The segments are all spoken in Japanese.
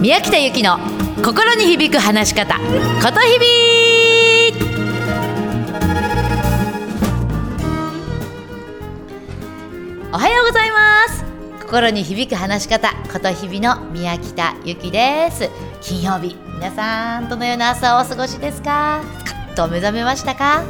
宮北由紀の心に響く話し方ことひびおはようございます。心に響く話し方ことひびの宮北由紀です。金曜日皆さんどのような朝をお過ごしですか？カッと目覚めましたか、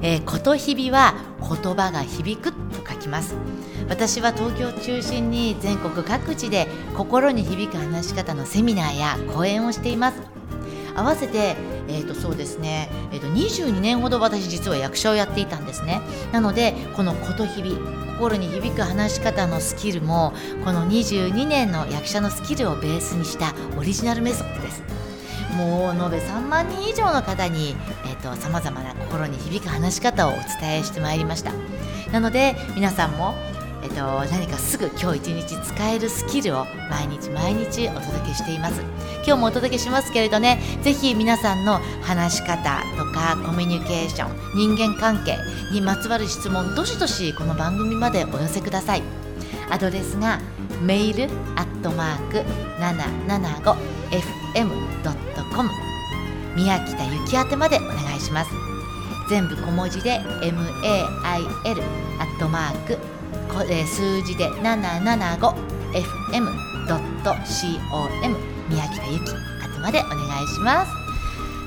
えー、ことひびは言葉が響く。ときます。私は東京を中心に全国各地で心に響く話し方のセミナーや講演をしています。合わせて、えー、とそうですね、えー、と22年ほど私実は役者をやっていたんですね。なのでこのことひび心に響く話し方のスキルもこの22年の役者のスキルをベースにしたオリジナルメソッドです。もう延べ3万人以上の方にさまざまな心に響く話し方をお伝えしてまいりました。なので皆さんもえっと、何かすぐ今日一日使えるスキルを毎日毎日お届けしています。今日もお届けしますけれどねぜひ皆さんの話し方とかコミュニケーション人間関係にまつわる質問どしどしこの番組までお寄せください。アドレスがメールアットマーク 775fm.com 宮北ゆき宛てまでお願いします。全部小文字で mail アットマークこれ数字で 775fm.com 宮北ゆき宛までお願いします。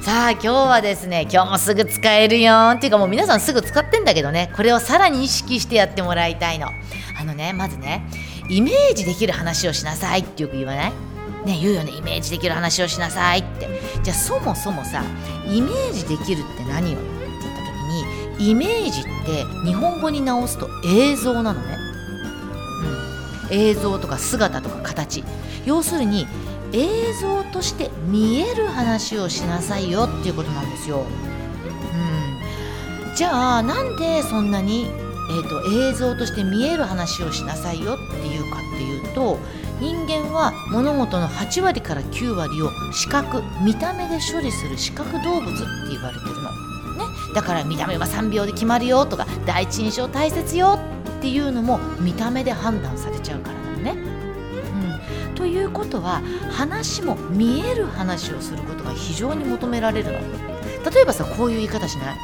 さあ今日はですね今日もすぐ使えるよ。っていうかもう皆さんすぐ使ってんだけどね。これをさらに意識してやってもらいたいの。あのねまずねイメージできる話をしなさいってよく言わない？ね言うよね。イメージできる話をしなさいって。じゃあそもそもさイメージできるって何よ？イメージって日本語に直すと映像なのね、うん、映像とか姿とか形。要するに映像として見える話をしなさいよっていうことなんですよ、うん、じゃあなんでそんなに、えーと、映像として見える話をしなさいよっていうかっていうと人間は物事の8割から9割を視覚見た目で処理する視覚動物って言われてるの。ね、だから見た目は3秒で決まるよとか第一印象大切よっていうのも見た目で判断されちゃうからなのね。うん、ということは話も見える話をすることが非常に求められるの。例えばさこういう言い方しない？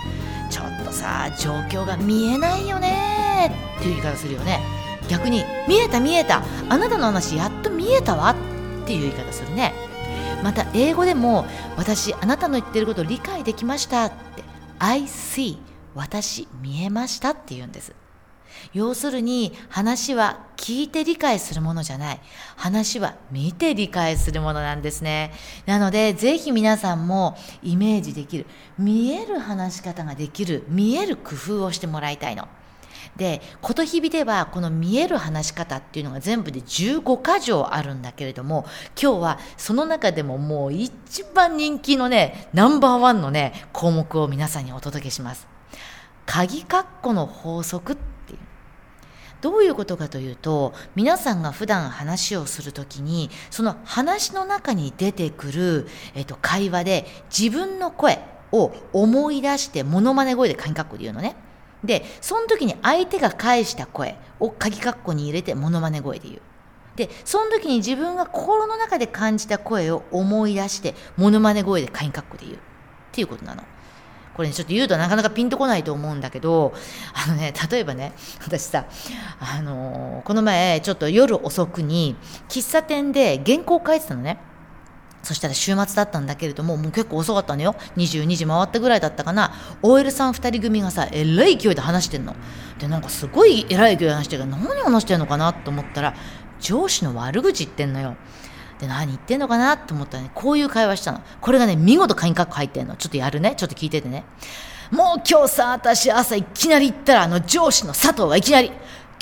ちょっとさ状況が見えないよねっていう言い方するよね。逆に見えた見えたあなたの話やっと見えたわっていう言い方するねまた英語でも私あなたの言ってること理解できましたって I see 私見えましたって言うんです。要するに話は聞いて理解するものじゃない。話は見て理解するものなんですね。なのでぜひ皆さんもイメージできる。見える話し方ができる。見える工夫をしてもらいたいの。で琴日々ではこの見える話し方っていうのが全部で15箇条あるんだけれども今日はその中でももう一番人気のねナンバーワンのね項目を皆さんにお届けします。鍵括弧の法則どういうことかというと皆さんが普段話をする時にその話の中に出てくる、えっと、会話で自分の声を思い出してモノマネ声で鍵括弧で言うのね。で、その時に相手が返した声を鍵括弧に入れてモノマネ声で言う。で、その時に自分が心の中で感じた声を思い出して、モノマネ声で鍵括弧で言う。っていうことなの。これね、ちょっと言うとなかなかピンとこないと思うんだけど、あのね、例えばね、私さ、あのー、この前、ちょっと夜遅くに、喫茶店で原稿を書いてたのね。そしたら週末だったんだけれども、もう結構遅かったのよ。22時回ったぐらいだったかな。OL さん2人組がさ、えらい勢いで話してんの。で、なんかすごいえらい勢いで話してるから、何話してんのかなと思ったら、上司の悪口言ってんのよ。で、何言ってんのかなと思ったらね、こういう会話したの。これがね、見事カインカッコ入ってんの。ちょっとやるね。ちょっと聞いててね。もう今日さ、私朝いきなり行ったら、あの上司の佐藤がいきなり、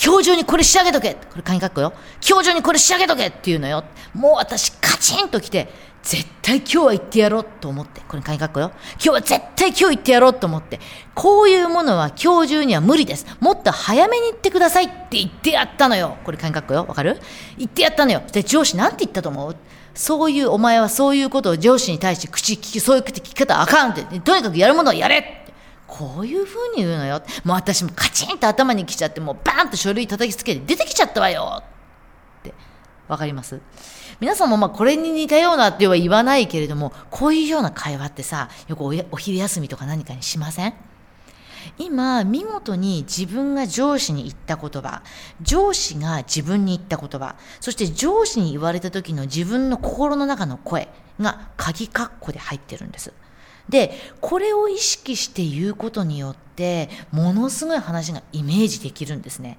今日中にこれ仕上げとけこれカニカッコよ。今日中にこれ仕上げとけって言うのよ。もう私カチンと来て、絶対今日は行ってやろうと思って。これカニカッコよ。今日は絶対今日行ってやろうと思って。こういうものは今日中には無理です。もっと早めに行ってくださいって言ってやったのよ。これカニカッコよ。わかる？言ってやったのよ。で、上司なんて言ったと思う？そういう、お前はそういうことを上司に対して口聞き、そういう聞き方あかんって。とにかくやるものはやれこういう風に言うのよ。もう私もカチンと頭に来ちゃって、もうバーンと書類叩きつけて出てきちゃったわよって。わかります？皆さんもまあこれに似たようなっては言わないけれども、こういうような会話ってさ、よくお昼休みとか何かにしません？今、見事に自分が上司に言った言葉、上司が自分に言った言葉、そして上司に言われた時の自分の心の中の声が鍵括弧で入ってるんです。で、これを意識して言うことによって、ものすごい話がイメージできるんですね。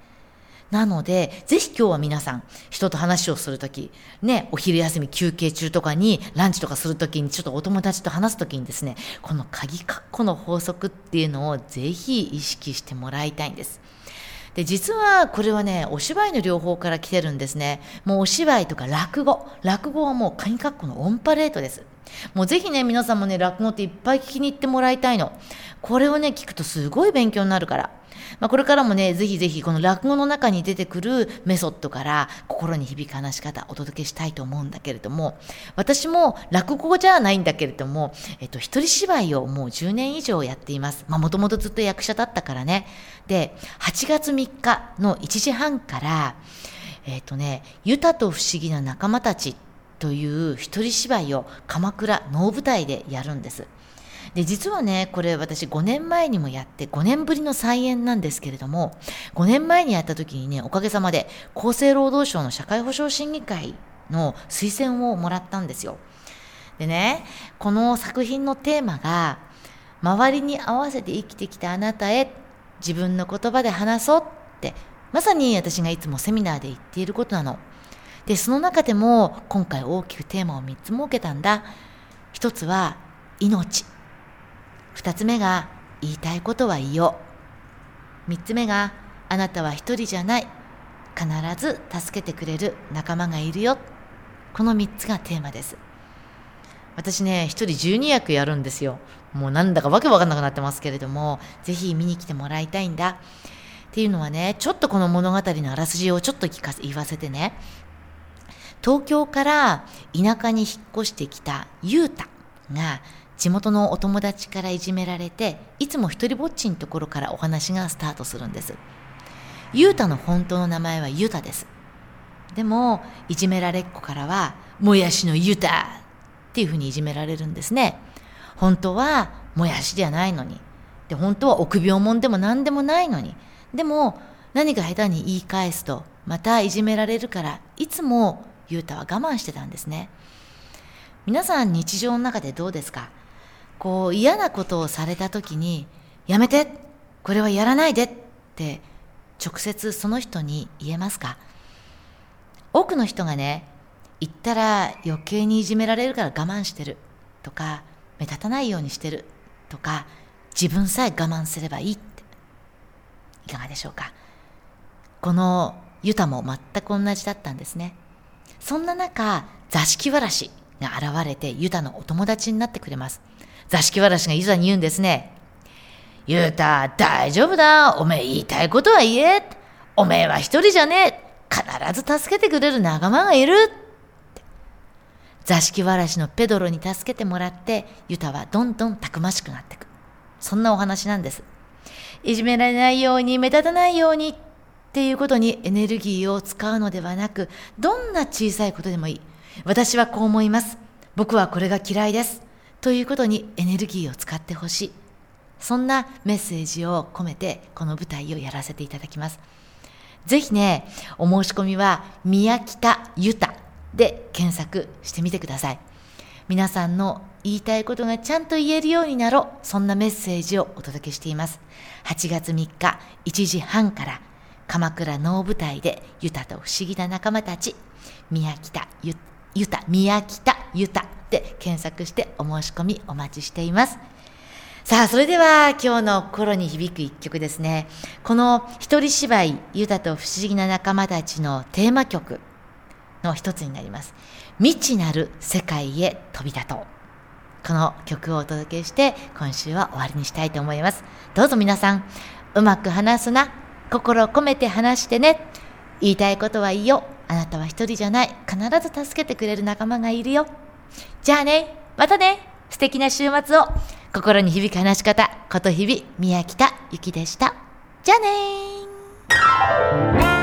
なので、ぜひ今日は皆さん、人と話をするとき、ね、お昼休み休憩中とかに、ランチとかするときに、ちょっとお友達と話すときにですね、この鍵括弧の法則っていうのをぜひ意識してもらいたいんです。で、実はこれはね、お芝居の両方から来てるんですね。もうお芝居とか落語。落語はもう鍵括弧のオンパレードです。もうぜひね、皆さんもね、落語っていっぱい聞きに行ってもらいたいの。これをね、聞くとすごい勉強になるから。まあ、これからもね、ぜひぜひこの落語の中に出てくるメソッドから心に響く話し方お届けしたいと思うんだけれども、私も落語じゃないんだけれども、えっと、一人芝居をもう10年以上やっています。まあ、もともとずっと役者だったからね。で、8月3日の1時半から、えっとね、ユタと不思議な仲間たちという一人芝居を鎌倉能舞台でやるんです。で、実はね、これ私5年前にもやって、5年ぶりの再演なんですけれども、5年前にやった時にね、おかげさまで厚生労働省の社会保障審議会の推薦をもらったんですよ。でね、この作品のテーマが、周りに合わせて生きてきたあなたへ、自分の言葉で話そうって、まさに私がいつもセミナーで言っていることなの。で、その中でも今回大きくテーマを3つ設けたんだ。一つは命。二つ目が言いたいことは言おう。三つ目があなたは一人じゃない。必ず助けてくれる仲間がいるよ。この三つがテーマです。私ね、一人12役やるんですよ。もうなんだかわけわかんなくなってますけれども、ぜひ見に来てもらいたいんだ。っていうのはね、ちょっとこの物語のあらすじをちょっと聞かせ、言わせてね。東京から田舎に引っ越してきたゆうたが地元のお友達からいじめられていつも一人ぼっちのところからお話がスタートするんです。ゆうたの本当の名前はゆうたです。でもいじめられっ子からはもやしのゆうたっていうふうにいじめられるんですね。本当はもやしじゃないのに。で本当は臆病者でも何でもないのに。でも何か下手に言い返すとまたいじめられるからいつもゆうたは我慢してたんですね皆さん日常の中でどうですか？こう嫌なことをされた時に、やめてこれはやらないでって直接その人に言えますか？多くの人がね、言ったら余計にいじめられるから我慢してるとか、目立たないようにしてるとか、自分さえ我慢すればいいって。いかがでしょうか？このユタも全く同じだったんですね。そんな中、座敷わらしが現れてユタのお友達になってくれます。座敷わらしがいざに言うんですね。ゆうた、大丈夫だ。おめえ言いたいことは言え。おめえは一人じゃねえ。必ず助けてくれる仲間がいる。座敷わらしのペドロに助けてもらって、ユタはどんどんたくましくなっていく。そんなお話なんです。いじめられないように、目立たないようにっていうことにエネルギーを使うのではなく、どんな小さいことでもいい。私はこう思います。僕はこれが嫌いです。ということにエネルギーを使ってほしい。そんなメッセージを込めてこの舞台をやらせていただきます。ぜひね、お申し込みは宮北ゆたで検索してみてください。皆さんの言いたいことがちゃんと言えるようになろう。そんなメッセージをお届けしています。8月3日1時半から鎌倉能舞台でゆたと不思議な仲間たち宮北ゆゆた宮北ゆたで検索してお申し込みお待ちしています。さあ、それでは今日の心に響く一曲ですね。この一人芝居、ユタと不思議な仲間たちのテーマ曲の一つになります。未知なる世界へ飛び立とう。この曲をお届けして今週は終わりにしたいと思います。どうぞ皆さん、うまく話すな。心を込めて話してね。言いたいことはいいよ。あなたは一人じゃない。必ず助けてくれる仲間がいるよ。じゃあね、またね、素敵な週末を。心に響く話し方、こと日々、宮北ゆきでした。じゃあね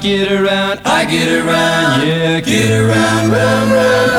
get around, I get around, yeah, get around, round, round.